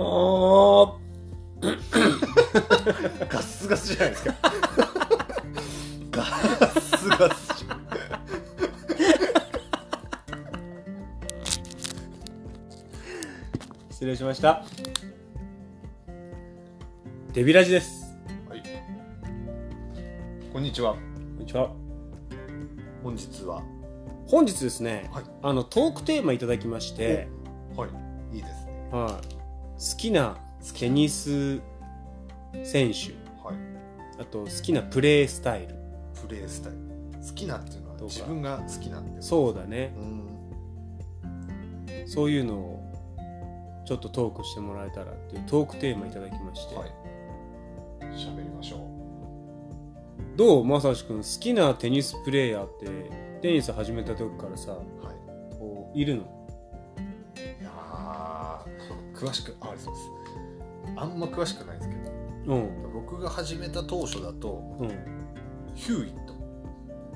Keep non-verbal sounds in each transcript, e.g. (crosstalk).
もガスガスじゃないですか。ガスガスじゃんう失礼しました。デビラジです。はい。こんにちは。こんにちは。本日は。本日ですね、はい。あのトークテーマいただきまして、はい。いいですね。はい、好きなテニス選手。はい。あと好きなプレースタイル。プレースタイル。好きなっていうのは自分が好きなんですそうだね。うん。そういうのをちょっとトークしてもらえたらっていうトークテーマいただきまして、はい。喋りましょどうまさしくん？好きなテニスプレーヤーってテニス始めた時からさうはい。こういるの？詳しくあそうです。あんま詳しくないんですけどうん。僕が始めた当初だとうん。ヒューイット。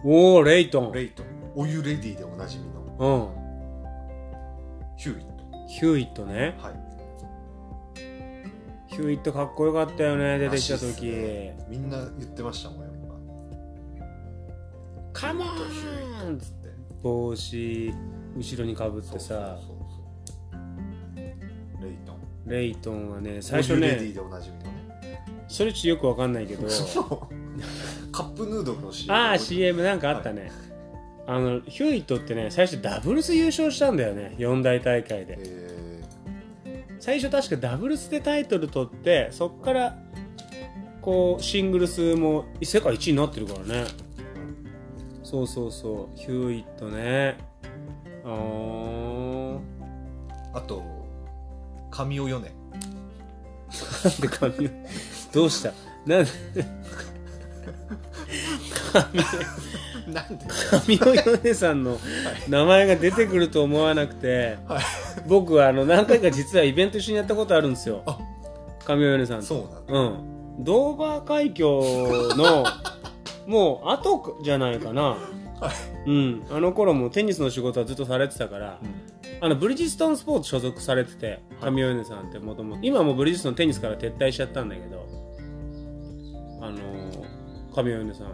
おおレイトン。レイトン。お湯レディでおなじみの。うん。ヒューイット。ヒューイットね。はい。ヒューイットかっこよかったよね出てきた時、ね。みんな言ってましたもんやっカモぱヒューンっつって。帽子後ろにかぶってさ。そうそうそうレイトンはね最初お湯レディねでおなじみのね。それちょっとよくわかんないけど。カップヌードルの CM ああ CM なんかあったね、あのヒューイットってね最初ダブルス優勝したんだよね。四大大会で。え最初確かダブルスでタイトル取ってそっからこうシングルスも世界一位になってるからね。そうそうそう。ヒューイットね。ああと神尾ヨネなんで髪をどうした？なんで？なんで？神尾ヨネさんの名前が出てくると思わなくて、はい。僕はあの何回か実はイベント一緒にやったことあるんですよ。あ。神尾ヨネさんと。そうなんだ。うん。ドーバー海峡のもう後じゃないかなはいうん。あの頃もテニスの仕事はずっとされてたから、うん。あのブリヂストンスポーツ所属されてて神尾ヨネさんってもともと今はもうブリヂストンテニスから撤退しちゃったんだけどあのー、神尾ヨネさん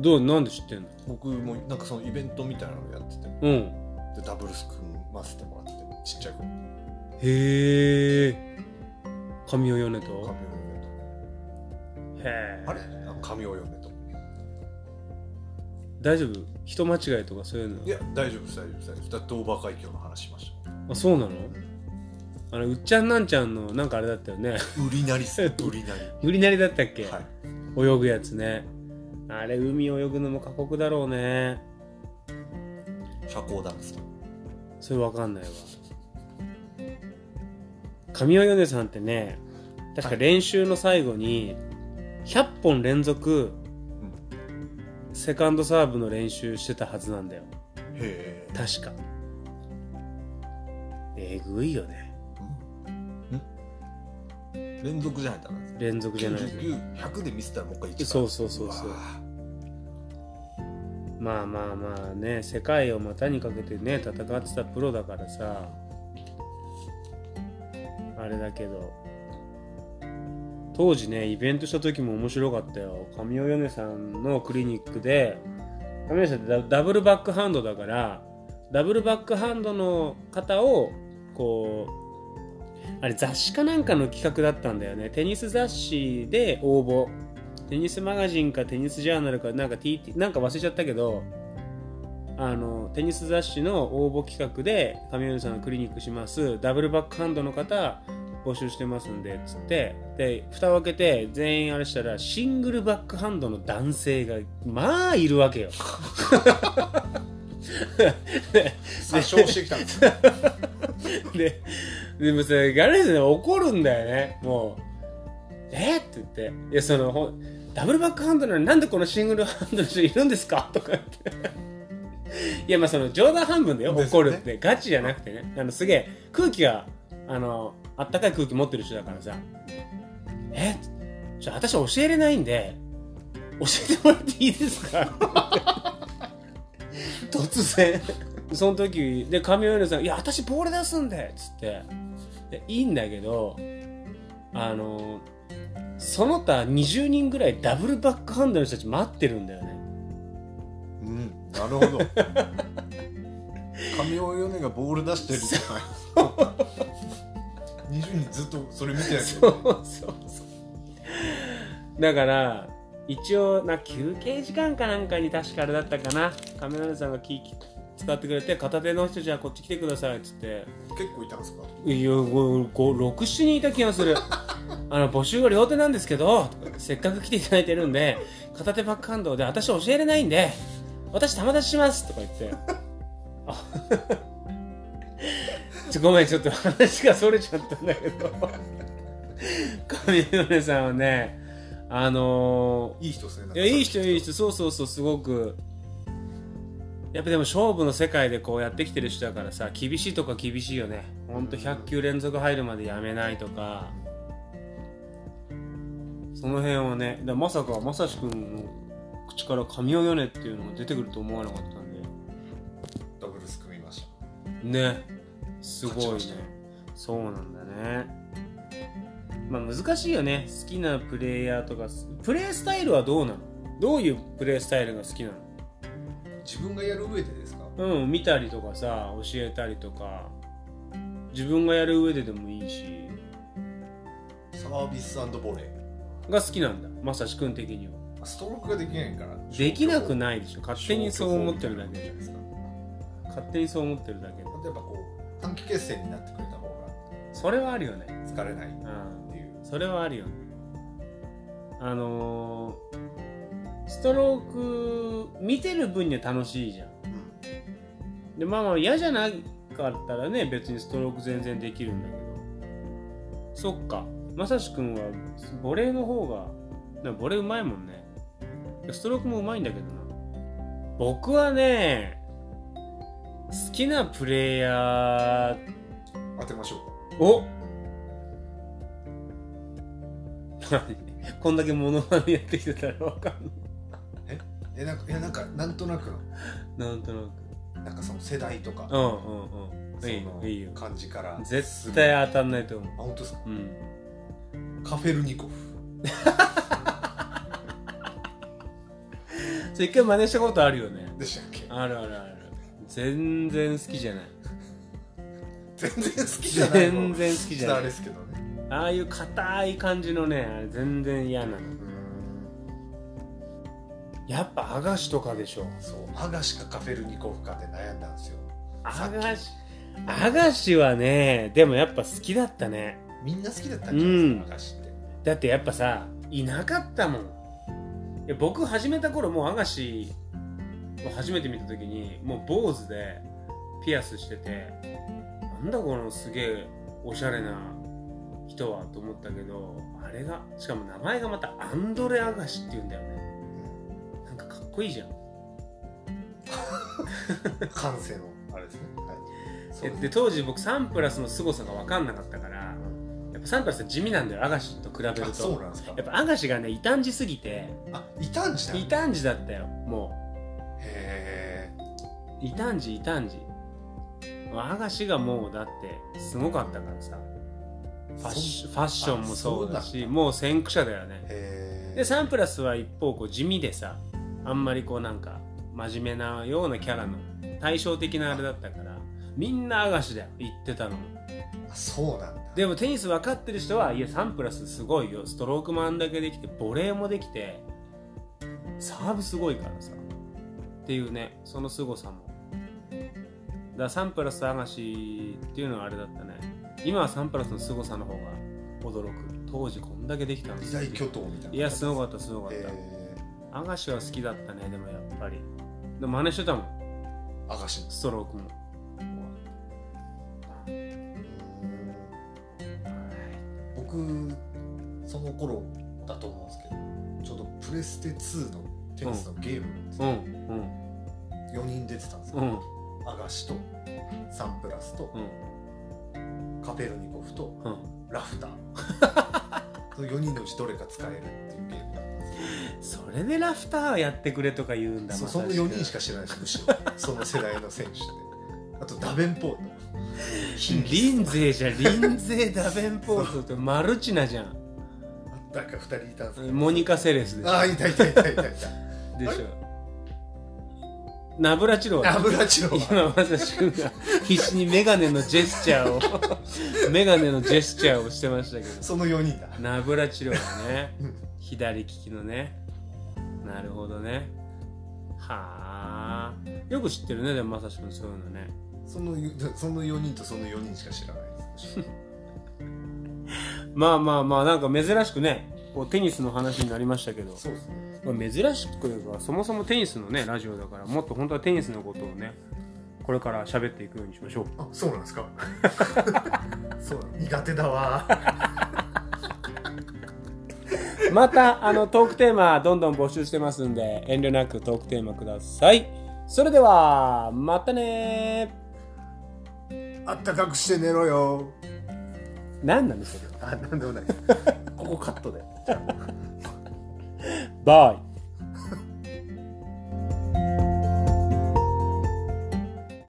どうなんで知ってんの？僕もなんかそのイベントみたいなのやってて。うん。でダブルス組ませてもらってちっちゃい子。へえ神尾ヨネと？神尾ヨネへえとあれ？あ神尾ヨネと大丈夫？人間違いとかそういうのいや大丈夫です大丈夫です。大丈夫ですだってドーバー海峡の話しましあそうなの？あのうっちゃんなんちゃんのなんかあれだったよね。た売りなりっす (laughs) 売りな売りなりだったっけ、りはい。泳ぐやつね。あれ海泳ぐのも過酷だろうね。社交ダンスそれわかんないわ。神尾ヨネさんってね確か練習の最後に100本連続セカンドサーブの練習してたはずなんだよ。へえ。確か。えぐいよね。連続じゃないとダメです連続じゃない。と99100で見せたらもう一回1そうそうそうそう。まあまあまあね世界を股にかけてね戦ってたプロだからさ。あれだけど当時ねイベントした時も面白かったよ。神尾ヨネさんのクリニックで神尾さんってダブルバックハンドだからダブルバックハンドの方をこうあれ雑誌かなんかの企画だったんだよね。テニス雑誌で応募。テニスマガジンかテニスジャーナルかなんか TT なんか忘れちゃったけどあのテニス雑誌の応募企画で神尾さんクリニックします。ダブルバックハンドの方募集してますんでつってで蓋を開けて全員あれしたらシングルバックハンドの男性がまあいるわけよ。(laughs) 詐称してきたんですね。ででもさガレージね怒るんだよね。もう「え？っ?」って言って「いやそのダブルバックハンドなのになんでこのシングルハンドの人いるんですか?」とか言って。いやまあその冗談半分だよ怒るって。ガチじゃなくてね。あのすげえ空気があのあったかい空気持ってる人だからさ「え？じゃあ私教えれないんで教えてもらっていいですか? (laughs)」突然。その時で神尾さん「いや私ボール出すんで」っつって「でいいんだけどあのその他20人ぐらいダブルバックハンドの人たち待ってるんだよね。うんなるほど。神尾ヨネがボール出してるじゃない (laughs) 20人ずっとそれ見てそうそうそう。だから一応な休憩時間かなんかに確かあれだったかな。カメラマンさんがキーキー使ってくれて片手の人じゃあこっち来てくださいっつって。結構いたんですか？いや67人いた気がする。(laughs) あの募集は両手なんですけどせっかく来ていただいてるんで片手バックハンドで私教えれないんで私玉出ししますとか言って。あちょごめんちょっと話がそれちゃったんだけど。神米さんはねあのいい人ですねいやいい人いい人。人そうそうそうすごく。やっぱでも勝負の世界でこうやってきてる人だからさ厳しいとか厳しいよね。ほんと100球連続入るまでやめないとか。その辺はねだまさかまさしくんの口から神尾ヨネっていうのが出てくると思わなかったんで。ダブルス組みましねすごいね。そうなんだね。まあ難しいよね。好きなプレイヤーとか。プレイスタイルはどうなの？どういうプレイスタイルが好きなの？自分がやる上でですか？うん見たりとかさ教えたりとか。自分がやる上ででもいいし。サービスボレが好きなんだ。まさしくん的には。ーストロークができないから。できなくいないでしょ。勝手にそう思ってるだけじゃないですか。勝手にそう思ってるだけで。例えばこう短期決戦になってくれた方それはあるよね。が疲れないっうん。ていう。それはあるよね。あのーストローク見てる分には楽しいじゃん。でまあまあ嫌じゃなかったらね別にストローク全然できるんだけど。そっか。まさしくんはボレーの方がなボレーうまいもんね。ストロークもうまいんだけどな。僕はね好きなプレイヤー。当てましょお。何？(laughs) こんだけモノマネやってきてたらわかんうえ？なんかいやなんかなんとなく。のないなんとなく。なんかその世代とか。うんうんうん。いいよそのいいよ。感じから。絶対当たんないと思あ本当ですか？ううん。カフェルニコフ。(laughs) それ一回真似したことあるよね。でしたっけ？あるあるある全然好きじゃない。(laughs) 全然好きじゃないの？全然好きじゃない。ですけどね。ああいう硬い感じのねあれ全然嫌なの。やっぱアガシとかでしょ。そう。アガシかカフェルニコフかで悩んだんですよ。アガシアガシはねでもやっぱ好きだったね。みんな好きだったんじゃないですか、うん。アガシって。だってやっぱさいなかったもん。僕始めた頃もうアガシを初めて見た時にもう坊主でピアスしててなんだこのすげえおしゃれな人はと思ったけどあれがしかも名前がまたアンドレ・アガシっていうんだよね。なんかかっこいいじゃん。感性のあれですね。はい。で当時僕サンプラスの凄さが分かんなかったからやっぱサンプラスって地味なんだよアガシと比べるあそうとなんですか。やっぱアガシがね異端児すぎてあいたんじゃん異端児だったよもへう異端児異端児アガシがもうだってすごかったからさ。えファッションファッションもそうだしもう先駆者だよね。でサンプラスは一方こう地味でさあんまりこうなんか真面目なようなキャラの対照的なあれだったからみんなアガシだよ言ってたのも。あそうなんだ。でもテニス分かってる人はいやサンプラスすごいよ。ストロークもあんだけできてボレーもできてサーブすごいからさ。っていうねその凄さもだからサンプラスアガシっていうのはあれだったね。今はサンプラスの凄さの方が驚く。当時こんだけできたの二大巨頭みたいないやすごかったすごかった、へアガシは好きだったねでもやっぱり。でも真似してたもん。えアガシストロークも。僕その頃だと思うんですけどちょうどプレステ2のテニスのゲームうんうん。4人出てたんですよ、うんアガシとサンプラスとうん。カペルニコフとうん。ラフター。(laughs) その4人のうちどれか使えるっていうゲームだったんですそれでラフターやってくれとか言うんだそそのまさしく。4人しか知らないですむしろ。その世代の選手ってあとダベンポート。リンゼーじゃんリンゼー・ダベンポートってマルチナじゃん。なんか2人いたんですモニカ・セレスでしょ。ああいたいたいたいたいた。でしょナブラチロワ油チロは今まさしくんが必死にメガネのジェスチャーを (laughs) メガネのジェスチャーをしてましたけど。その4人だ。ナブラチロワねうん。左利きのね。なるほどね。はあ。よく知ってるねでもまさしくんそういうのね。そのその4人とその4人しか知らない。で (laughs) すまあまあまあなんか珍しくねこうテニスの話になりましたけど。そうですねまあ珍しくというかそもそもテニスのねラジオだからもっと本当はテニスのことをねこれから喋っていくようにしましょう。あそうなんですか？(laughs) そう苦手だわ。(laughs) またあのトークテーマどんどん募集してますんで遠慮なくトークテーマください。それではまたねあったかくして寝ろよ。何なんですか？あなんでもない。(laughs) ここカットで。バイ